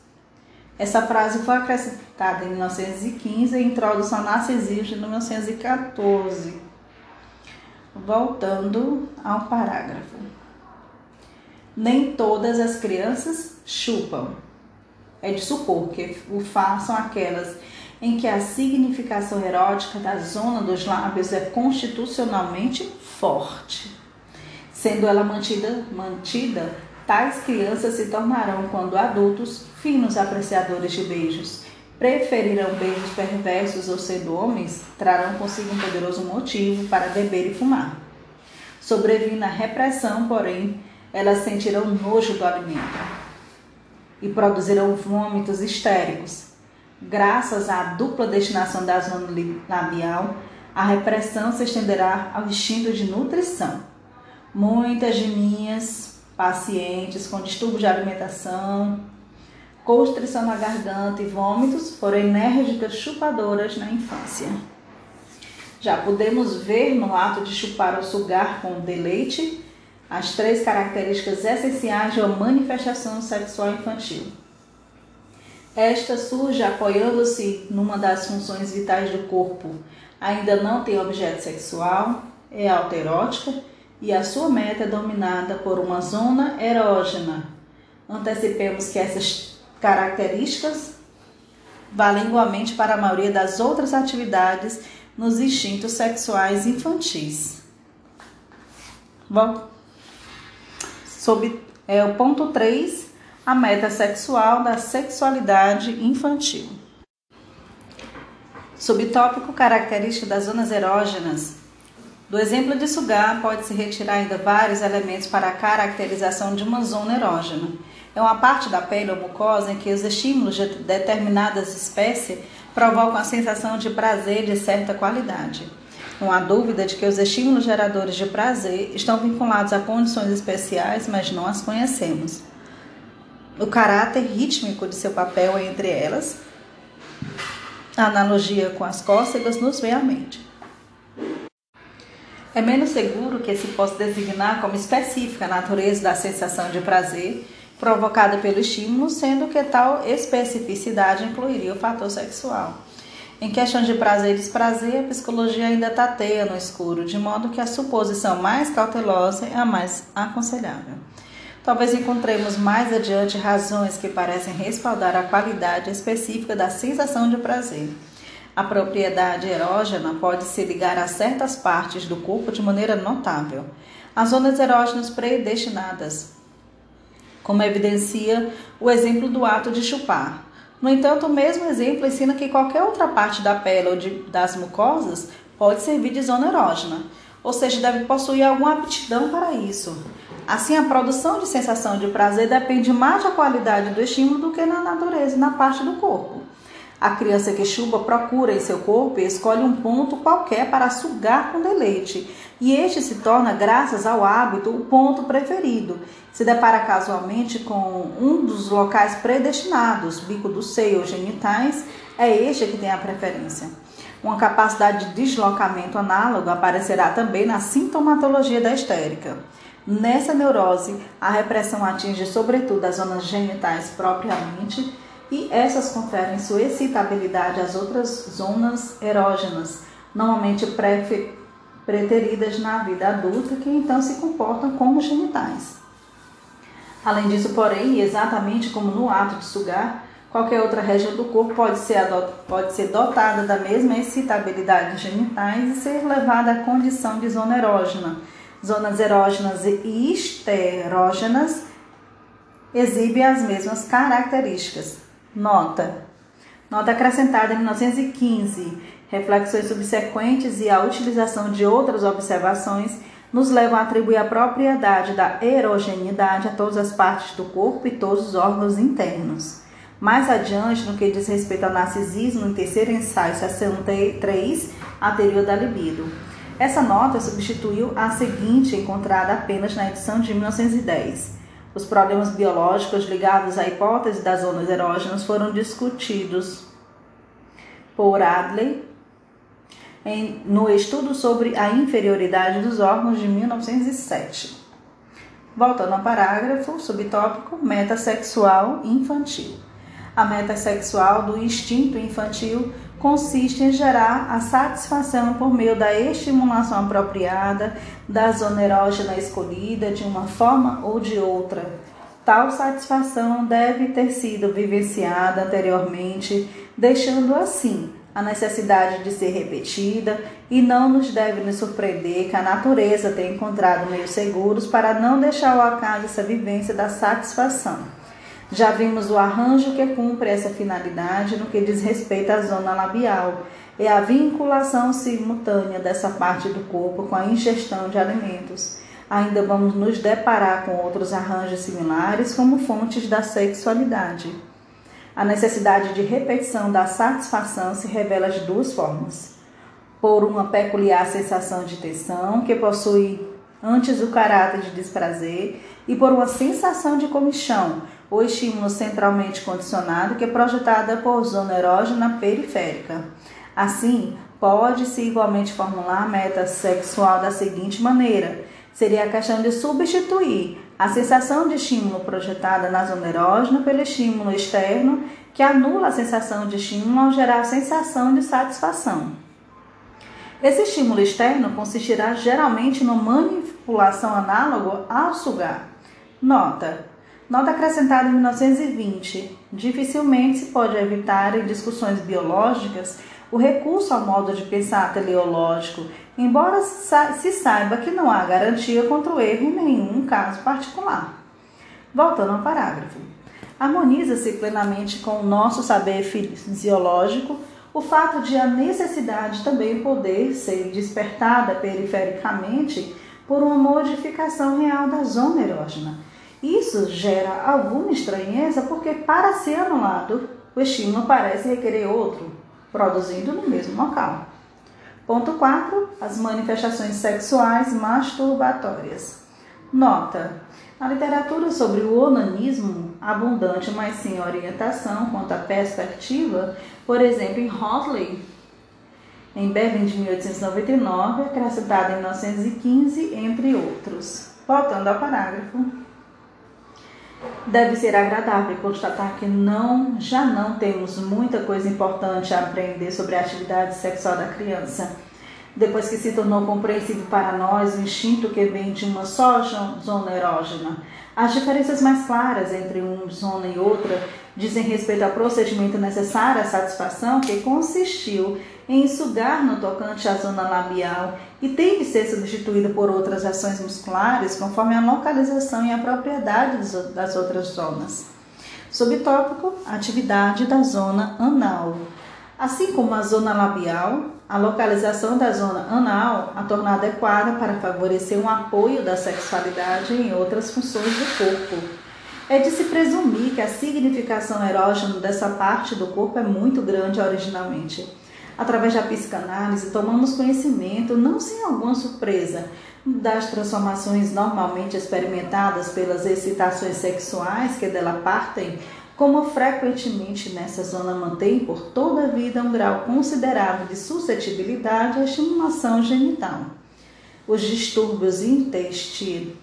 Essa frase foi acrescentada em 1915 e introdução narcisista de 1914. Voltando ao parágrafo. Nem todas as crianças chupam. É de supor que o façam aquelas em que a significação erótica da zona dos lábios é constitucionalmente forte. Sendo ela mantida, mantida, tais crianças se tornarão, quando adultos, finos apreciadores de beijos. Preferirão beijos perversos ou sendo homens, trarão consigo um poderoso motivo para beber e fumar. Sobrevindo a repressão, porém, elas sentirão nojo do alimento e produzirão vômitos histéricos. Graças à dupla destinação da zona labial, a repressão se estenderá ao instinto de nutrição. Muitas de minhas pacientes com distúrbio de alimentação, constrição na garganta e vômitos foram enérgicas chupadoras na infância. Já podemos ver no ato de chupar ou sugar com deleite as três características essenciais de uma manifestação sexual infantil. Esta surge apoiando-se numa das funções vitais do corpo. Ainda não tem objeto sexual, é autoerótica e a sua meta é dominada por uma zona erógena. Antecipemos que essas características valem igualmente para a maioria das outras atividades nos instintos sexuais infantis. Bom, sob é, o ponto 3, a meta sexual da sexualidade infantil. Subtópico característica das zonas erógenas do exemplo de sugar, pode-se retirar ainda vários elementos para a caracterização de uma zona erógena. É uma parte da pele ou mucosa em que os estímulos de determinadas espécies provocam a sensação de prazer de certa qualidade. Não há dúvida de que os estímulos geradores de prazer estão vinculados a condições especiais, mas não as conhecemos. O caráter rítmico de seu papel entre elas, a analogia com as cócegas, nos vem à mente. É menos seguro que se possa designar como específica a natureza da sensação de prazer provocada pelo estímulo, sendo que tal especificidade incluiria o fator sexual. Em questão de prazer e desprazer, a psicologia ainda tateia no escuro, de modo que a suposição mais cautelosa é a mais aconselhável. Talvez encontremos mais adiante razões que parecem respaldar a qualidade específica da sensação de prazer. A propriedade erógena pode se ligar a certas partes do corpo de maneira notável. As zonas erógenas predestinadas, como evidencia o exemplo do ato de chupar. No entanto, o mesmo exemplo ensina que qualquer outra parte da pele ou de, das mucosas pode servir de zona erógena, ou seja, deve possuir alguma aptidão para isso. Assim, a produção de sensação de prazer depende mais da qualidade do estímulo do que na natureza na parte do corpo. A criança que chupa procura em seu corpo e escolhe um ponto qualquer para sugar com deleite, e este se torna, graças ao hábito, o ponto preferido. Se depara casualmente com um dos locais predestinados, bico do seio ou genitais, é este que tem a preferência. Uma capacidade de deslocamento análogo aparecerá também na sintomatologia da histérica. Nessa neurose, a repressão atinge sobretudo as zonas genitais propriamente e essas conferem sua excitabilidade às outras zonas erógenas, normalmente preteridas na vida adulta, que então se comportam como genitais. Além disso, porém, exatamente como no ato de sugar, qualquer outra região do corpo pode ser, pode ser dotada da mesma excitabilidade genitais e ser levada à condição de zona erógena. Zonas erógenas e esterógenas exibem as mesmas características. Nota. Nota acrescentada em 1915. Reflexões subsequentes e a utilização de outras observações nos levam a atribuir a propriedade da erogeneidade a todas as partes do corpo e todos os órgãos internos. Mais adiante, no que diz respeito ao narcisismo, no terceiro ensaio, seção 3, a teoria da libido. Essa nota substituiu a seguinte, encontrada apenas na edição de 1910. Os problemas biológicos ligados à hipótese das zonas erógenas foram discutidos por Adley em, no estudo sobre a inferioridade dos órgãos de 1907. Voltando ao parágrafo, subtópico metasexual infantil. A meta sexual do instinto infantil consiste em gerar a satisfação por meio da estimulação apropriada da zona erógena escolhida de uma forma ou de outra. Tal satisfação deve ter sido vivenciada anteriormente, deixando assim a necessidade de ser repetida e não nos deve nos surpreender que a natureza tenha encontrado meios seguros para não deixar ao acaso essa vivência da satisfação. Já vimos o arranjo que cumpre essa finalidade no que diz respeito à zona labial, é a vinculação simultânea dessa parte do corpo com a ingestão de alimentos. Ainda vamos nos deparar com outros arranjos similares como fontes da sexualidade. A necessidade de repetição da satisfação se revela de duas formas: por uma peculiar sensação de tensão que possui antes o caráter de desprazer e por uma sensação de comichão, o estímulo centralmente condicionado que é projetada por zona erógena periférica. Assim, pode-se igualmente formular a meta sexual da seguinte maneira: seria a questão de substituir a sensação de estímulo projetada na zona erógena pelo estímulo externo, que anula a sensação de estímulo ao gerar a sensação de satisfação. Esse estímulo externo consistirá geralmente numa manipulação análoga ao sugar. Nota: Nota acrescentada em 1920. Dificilmente se pode evitar em discussões biológicas o recurso ao modo de pensar teleológico, embora se saiba que não há garantia contra o erro em nenhum caso particular. Voltando ao parágrafo. Harmoniza-se plenamente com o nosso saber fisiológico o fato de a necessidade também poder ser despertada perifericamente por uma modificação real da zona erógena isso gera alguma estranheza porque, para ser anulado, o estímulo parece requerer outro, produzindo no mesmo local. Ponto 4. As manifestações sexuais masturbatórias. Nota: na literatura sobre o onanismo, abundante, mas sem orientação quanto à perspectiva, por exemplo, em Hotley, em Berlim de 1899, acrescentada em 1915, entre outros. Voltando ao parágrafo. Deve ser agradável constatar que não, já não temos muita coisa importante a aprender sobre a atividade sexual da criança. Depois que se tornou compreensível para nós o instinto que vem de uma só zona erógena, as diferenças mais claras entre uma zona e outra dizem respeito ao procedimento necessário à satisfação que consistiu em sugar no tocante à zona labial e tem de ser substituída por outras ações musculares conforme a localização e a propriedade das outras zonas. Subtópico: atividade da zona anal. Assim como a zona labial, a localização da zona anal a torna adequada para favorecer um apoio da sexualidade em outras funções do corpo. É de se presumir que a significação erógena dessa parte do corpo é muito grande originalmente. Através da psicanálise, tomamos conhecimento, não sem alguma surpresa, das transformações normalmente experimentadas pelas excitações sexuais que dela partem, como frequentemente nessa zona mantém por toda a vida um grau considerável de suscetibilidade à estimulação genital. Os distúrbios intestinais,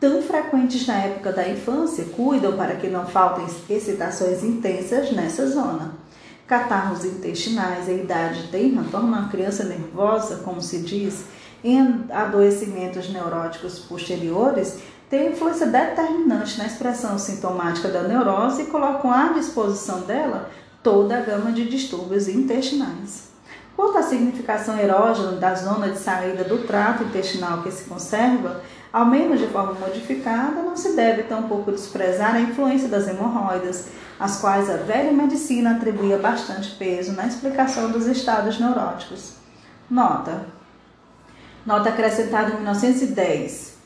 tão frequentes na época da infância, cuidam para que não faltem excitações intensas nessa zona. Catarros intestinais em idade tenra tornam a criança nervosa, como se diz, em adoecimentos neuróticos posteriores, tem influência determinante na expressão sintomática da neurose e colocam à disposição dela toda a gama de distúrbios intestinais. Quanto à significação erógena da zona de saída do trato intestinal que se conserva, ao menos de forma modificada, não se deve tampouco desprezar a influência das hemorroidas, às quais a velha medicina atribuía bastante peso na explicação dos estados neuróticos. Nota: Nota acrescentada em 1910.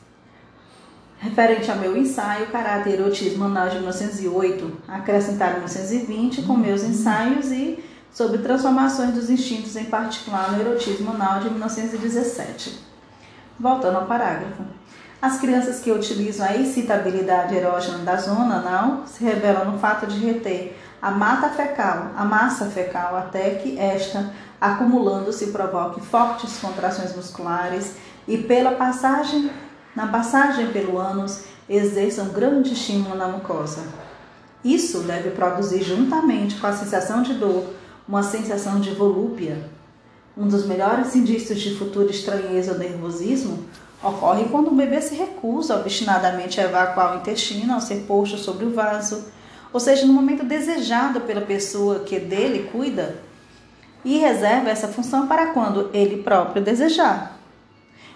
Referente ao meu ensaio, Caráter e Erotismo Anal de 1908, acrescentado em 1920 com meus ensaios e sobre transformações dos instintos, em particular no erotismo anal de 1917. Voltando ao parágrafo. As crianças que utilizam a excitabilidade erógena da zona anal se revelam no fato de reter a mata fecal, a massa fecal, até que esta, acumulando-se, provoque fortes contrações musculares e pela passagem, na passagem pelo ânus, exerça um grande estímulo na mucosa. Isso deve produzir, juntamente com a sensação de dor, uma sensação de volúpia. Um dos melhores indícios de futura estranheza ou nervosismo ocorre quando o bebê se recusa obstinadamente a evacuar o intestino ao ser posto sobre o vaso, ou seja, no momento desejado pela pessoa que dele cuida, e reserva essa função para quando ele próprio desejar.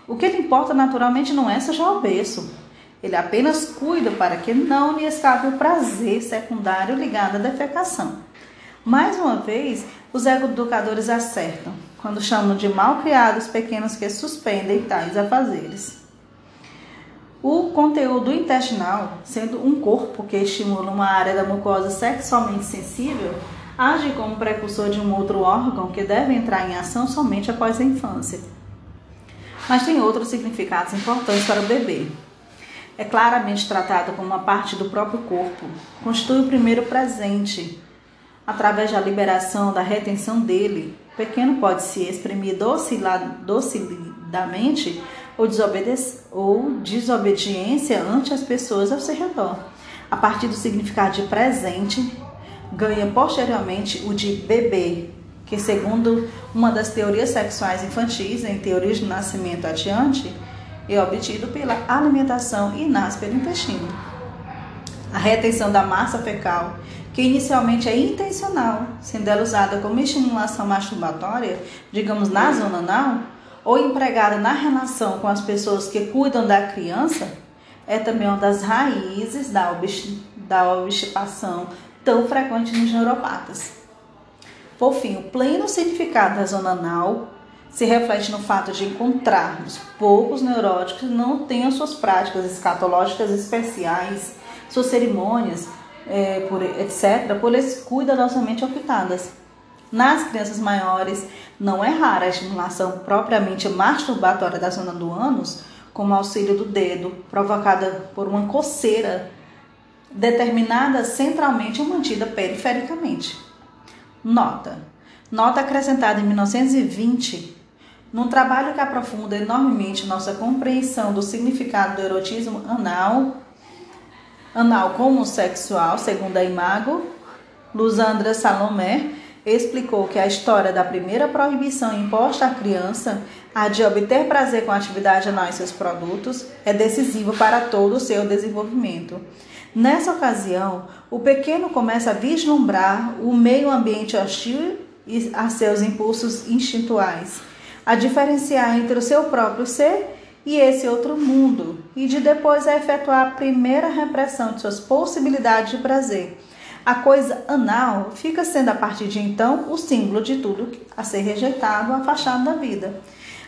O que lhe importa naturalmente não é sujar o berço. Ele apenas cuida para que não lhe escape o prazer secundário ligado à defecação. Mais uma vez, os educadores acertam quando chamam de mal criados pequenos que suspendem tais afazeres. O conteúdo intestinal, sendo um corpo que estimula uma área da mucosa sexualmente sensível, age como precursor de um outro órgão que deve entrar em ação somente após a infância. Mas tem outros significados importantes para o bebê. É claramente tratado como uma parte do próprio corpo, constitui o primeiro presente, através da liberação da retenção dele, o pequeno pode se exprimir docilidamente ou, ou desobediência ante as pessoas ao seu redor. A partir do significado de presente, ganha posteriormente o de bebê, que segundo uma das teorias sexuais infantis, em teorias de nascimento adiante, é obtido pela alimentação e nasce pelo intestino. A retenção da massa fecal que inicialmente é intencional, sendo ela usada como estimulação masturbatória, digamos na zona anal, ou empregada na relação com as pessoas que cuidam da criança, é também uma das raízes da, obstipação tão frequente nos neuropatas. Por fim, o pleno significado da zona anal se reflete no fato de encontrarmos poucos neuróticos que não tenham suas práticas escatológicas especiais, suas cerimônias, é, por, etc., por eles cuidadosamente optadas. Nas crianças maiores, não é rara a estimulação propriamente masturbatória da zona do ânus, como auxílio do dedo, provocada por uma coceira determinada centralmente ou mantida perifericamente. Nota. Nota acrescentada em 1920, num trabalho que aprofunda enormemente nossa compreensão do significado do erotismo anal anal como sexual, segundo a Imago, Luzandra Salomé explicou que a história da primeira proibição imposta à criança, a de obter prazer com a atividade anal em seus produtos, é decisiva para todo o seu desenvolvimento. Nessa ocasião, o pequeno começa a vislumbrar o meio ambiente hostil e a seus impulsos instintuais, a diferenciar entre o seu próprio ser e esse outro mundo, e de depois a efetuar a primeira repressão de suas possibilidades de prazer. A coisa anal fica sendo a partir de então o símbolo de tudo a ser rejeitado, afastado da vida.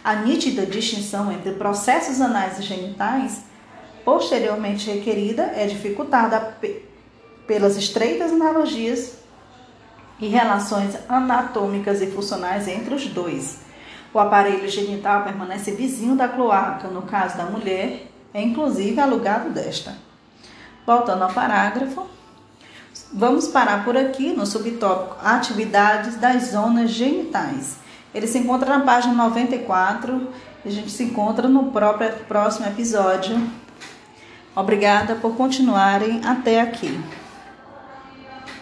A nítida distinção entre processos anais e genitais, posteriormente requerida, é dificultada pelas estreitas analogias e relações anatômicas e funcionais entre os dois. O aparelho genital permanece vizinho da cloaca, no caso da mulher, é inclusive alugado desta. Voltando ao parágrafo, vamos parar por aqui no subtópico Atividades das zonas genitais. Ele se encontra na página 94 e a gente se encontra no próprio, próximo episódio. Obrigada por continuarem até aqui.